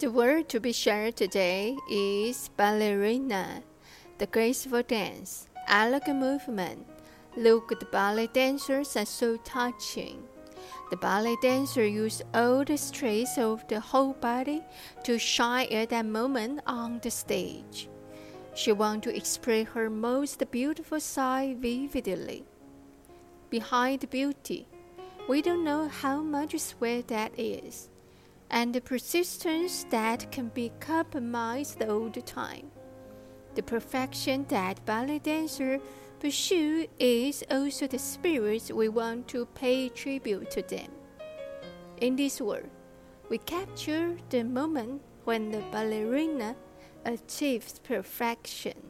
The word to be shared today is ballerina, the graceful dance, elegant movement. Look, the ballet dancers are so touching. The ballet dancer used all the strength of the whole body to shine at that moment on the stage. She wanted to express her most beautiful side vividly. Behind beauty, we don't know how much sweat that is and the persistence that can be compromised all the time. The perfection that ballet dancer pursue is also the spirit we want to pay tribute to them. In this world, we capture the moment when the ballerina achieves perfection.